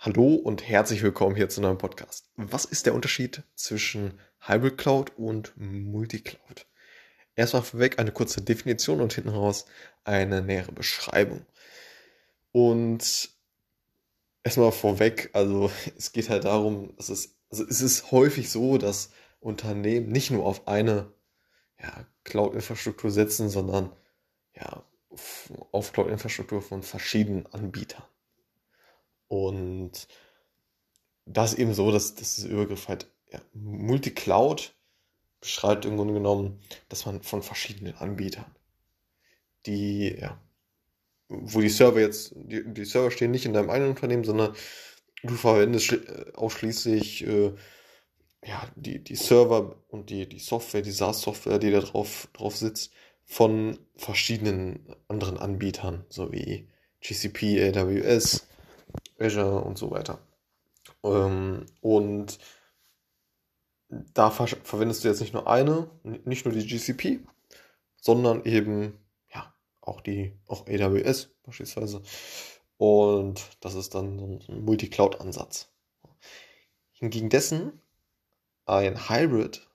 Hallo und herzlich willkommen hier zu einem Podcast. Was ist der Unterschied zwischen Hybrid Cloud und Multicloud? Erstmal vorweg eine kurze Definition und hinten raus eine nähere Beschreibung. Und erstmal vorweg, also es geht halt darum, es, also es ist häufig so, dass Unternehmen nicht nur auf eine ja, Cloud-Infrastruktur setzen, sondern ja, auf Cloud-Infrastruktur von verschiedenen Anbietern. Und das ist eben so, dass, dass dieser Übergriff halt ja, Multicloud beschreibt im Grunde genommen, dass man von verschiedenen Anbietern, die, ja, wo die Server jetzt, die, die Server stehen nicht in deinem eigenen Unternehmen, sondern du verwendest äh, ausschließlich äh, ja, die, die Server und die, die Software, die SaaS-Software, die da drauf, drauf sitzt, von verschiedenen anderen Anbietern, so wie GCP, AWS, Azure und so weiter. Ähm, und da ver verwendest du jetzt nicht nur eine, nicht nur die GCP, sondern eben ja auch die auch AWS beispielsweise. Und das ist dann so ein Multi-Cloud-Ansatz. Hingegen dessen ein Hybrid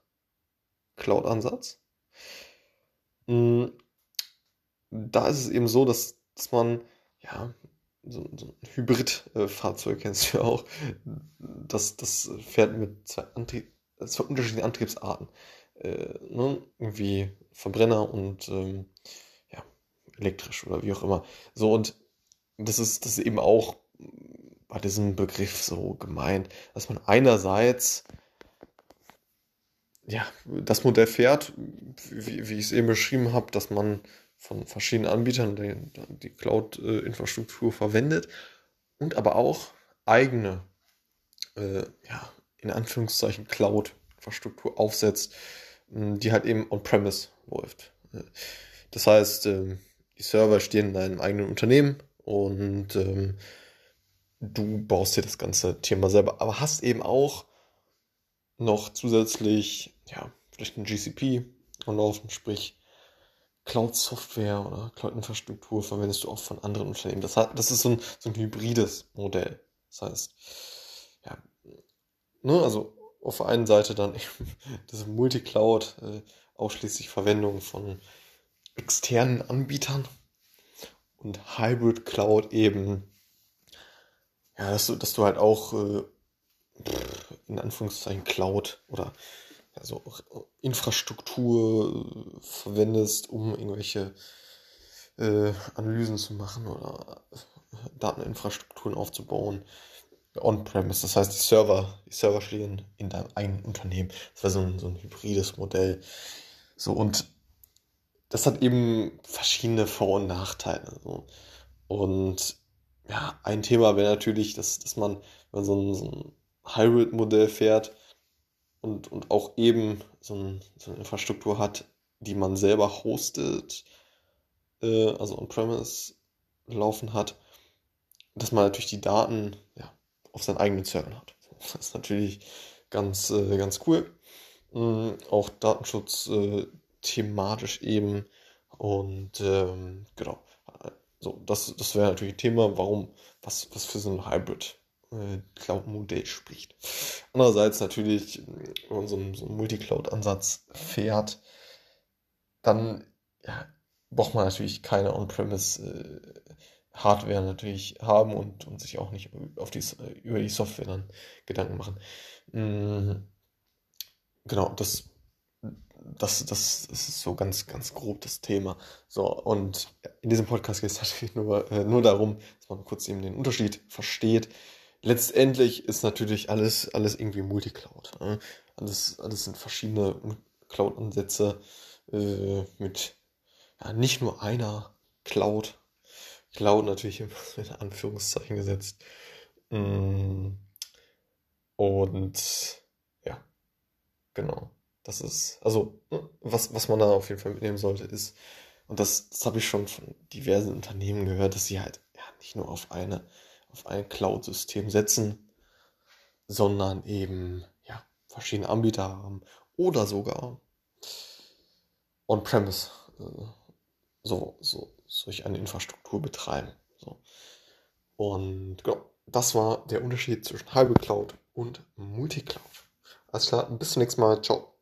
Cloud-Ansatz. Hm, da ist es eben so, dass, dass man ja so, so ein Hybrid-Fahrzeug kennst du ja auch. Das, das fährt mit zwei, Antrieb, zwei unterschiedlichen Antriebsarten. Äh, ne? Irgendwie Verbrenner und ähm, ja, elektrisch oder wie auch immer. So, und das ist, das ist eben auch bei diesem Begriff so gemeint, dass man einerseits ja, das Modell fährt, wie, wie ich es eben beschrieben habe, dass man von verschiedenen Anbietern die, die Cloud-Infrastruktur verwendet und aber auch eigene, äh, ja, in Anführungszeichen Cloud-Infrastruktur aufsetzt, die halt eben on-premise läuft. Das heißt, ähm, die Server stehen in deinem eigenen Unternehmen und ähm, du baust dir das ganze Thema selber, aber hast eben auch noch zusätzlich, ja, vielleicht ein GCP und laufen, sprich Cloud-Software oder Cloud-Infrastruktur verwendest du auch von anderen Unternehmen. Das, hat, das ist so ein, so ein hybrides Modell. Das heißt, ja, ne, also auf der einen Seite dann das Multicloud, äh, ausschließlich Verwendung von externen Anbietern und Hybrid Cloud eben, ja, dass du, dass du halt auch äh, in Anführungszeichen Cloud oder also Infrastruktur äh, verwendest, um irgendwelche äh, Analysen zu machen oder äh, Dateninfrastrukturen aufzubauen on-premise. Das heißt, die Server, die Server stehen in deinem eigenen Unternehmen. Das war so ein, so ein hybrides Modell. So, und das hat eben verschiedene Vor- und Nachteile. So. Und ja, ein Thema wäre natürlich, dass, dass man, wenn man so ein, so ein Hybrid-Modell fährt, und, und auch eben so, ein, so eine Infrastruktur hat, die man selber hostet, äh, also on-premise laufen hat, dass man natürlich die Daten ja, auf seinen eigenen Servern hat. Das ist natürlich ganz, äh, ganz cool. Mhm, auch Datenschutz äh, thematisch eben. Und ähm, genau. So, das, das wäre natürlich ein Thema, warum, was, was für so ein Hybrid äh, Cloud-Modell spricht. Andererseits natürlich, wenn man so einen, so einen Multi-Cloud-Ansatz fährt, dann ja, braucht man natürlich keine On-Premise äh, natürlich haben und, und sich auch nicht auf die, über die Software dann Gedanken machen. Mhm. Genau, das, das, das, das ist so ganz, ganz grob das Thema. So, und in diesem Podcast geht es natürlich nur, äh, nur darum, dass man kurz eben den Unterschied versteht letztendlich ist natürlich alles, alles irgendwie Multicloud. Ne? Alles, alles sind verschiedene Cloud-Ansätze äh, mit ja, nicht nur einer Cloud. Cloud natürlich in Anführungszeichen gesetzt. Mm. Und ja, genau. Das ist, also, ne, was, was man da auf jeden Fall mitnehmen sollte, ist, und das, das habe ich schon von diversen Unternehmen gehört, dass sie halt ja nicht nur auf eine auf ein Cloud-System setzen, sondern eben verschiedene Anbieter haben oder sogar on-premise äh, so, so, solch eine Infrastruktur betreiben. So. Und genau, das war der Unterschied zwischen halbe Cloud und Multicloud. Alles klar, bis zum nächsten Mal. Ciao.